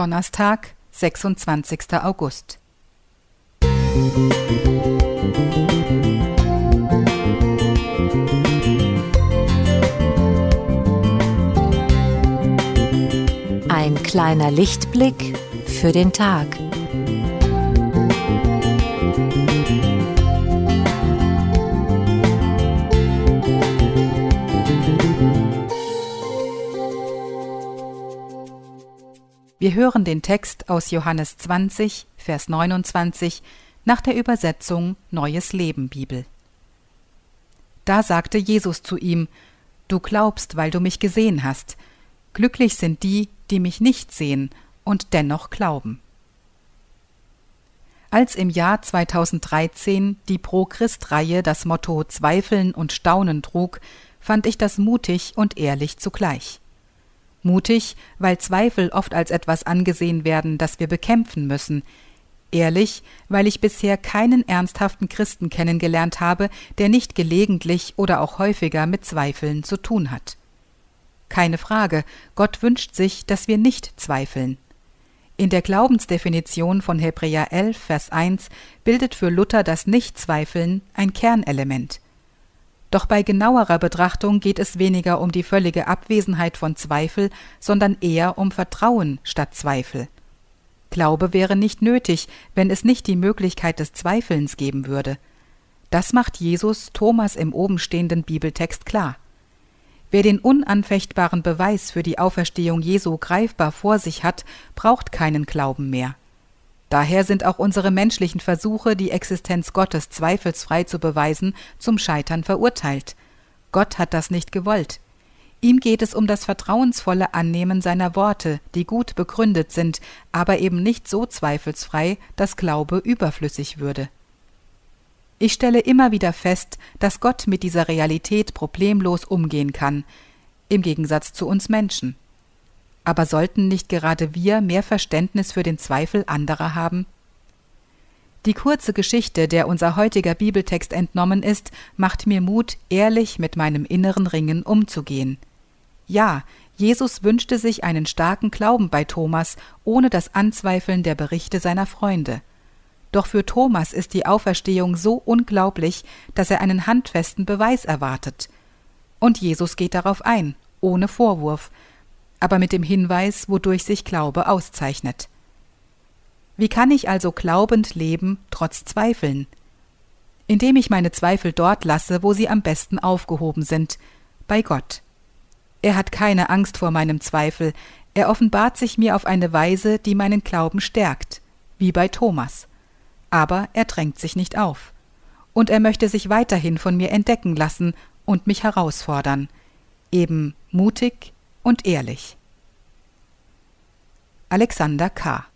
Donnerstag, 26. August. Ein kleiner Lichtblick für den Tag. Wir hören den Text aus Johannes 20, Vers 29 nach der Übersetzung Neues Leben Bibel. Da sagte Jesus zu ihm, Du glaubst, weil du mich gesehen hast. Glücklich sind die, die mich nicht sehen und dennoch glauben. Als im Jahr 2013 die Pro-Christ-Reihe das Motto Zweifeln und Staunen trug, fand ich das mutig und ehrlich zugleich. Mutig, weil Zweifel oft als etwas angesehen werden, das wir bekämpfen müssen. Ehrlich, weil ich bisher keinen ernsthaften Christen kennengelernt habe, der nicht gelegentlich oder auch häufiger mit Zweifeln zu tun hat. Keine Frage, Gott wünscht sich, dass wir nicht zweifeln. In der Glaubensdefinition von Hebräer 11, Vers 1 bildet für Luther das Nichtzweifeln ein Kernelement. Doch bei genauerer Betrachtung geht es weniger um die völlige Abwesenheit von Zweifel, sondern eher um Vertrauen statt Zweifel. Glaube wäre nicht nötig, wenn es nicht die Möglichkeit des Zweifelns geben würde. Das macht Jesus Thomas im obenstehenden Bibeltext klar. Wer den unanfechtbaren Beweis für die Auferstehung Jesu greifbar vor sich hat, braucht keinen Glauben mehr. Daher sind auch unsere menschlichen Versuche, die Existenz Gottes zweifelsfrei zu beweisen, zum Scheitern verurteilt. Gott hat das nicht gewollt. Ihm geht es um das vertrauensvolle Annehmen seiner Worte, die gut begründet sind, aber eben nicht so zweifelsfrei, dass Glaube überflüssig würde. Ich stelle immer wieder fest, dass Gott mit dieser Realität problemlos umgehen kann, im Gegensatz zu uns Menschen. Aber sollten nicht gerade wir mehr Verständnis für den Zweifel anderer haben? Die kurze Geschichte, der unser heutiger Bibeltext entnommen ist, macht mir Mut, ehrlich mit meinem inneren Ringen umzugehen. Ja, Jesus wünschte sich einen starken Glauben bei Thomas, ohne das Anzweifeln der Berichte seiner Freunde. Doch für Thomas ist die Auferstehung so unglaublich, dass er einen handfesten Beweis erwartet. Und Jesus geht darauf ein, ohne Vorwurf, aber mit dem Hinweis, wodurch sich Glaube auszeichnet. Wie kann ich also glaubend leben, trotz Zweifeln? Indem ich meine Zweifel dort lasse, wo sie am besten aufgehoben sind, bei Gott. Er hat keine Angst vor meinem Zweifel, er offenbart sich mir auf eine Weise, die meinen Glauben stärkt, wie bei Thomas. Aber er drängt sich nicht auf. Und er möchte sich weiterhin von mir entdecken lassen und mich herausfordern, eben mutig, und ehrlich. Alexander K.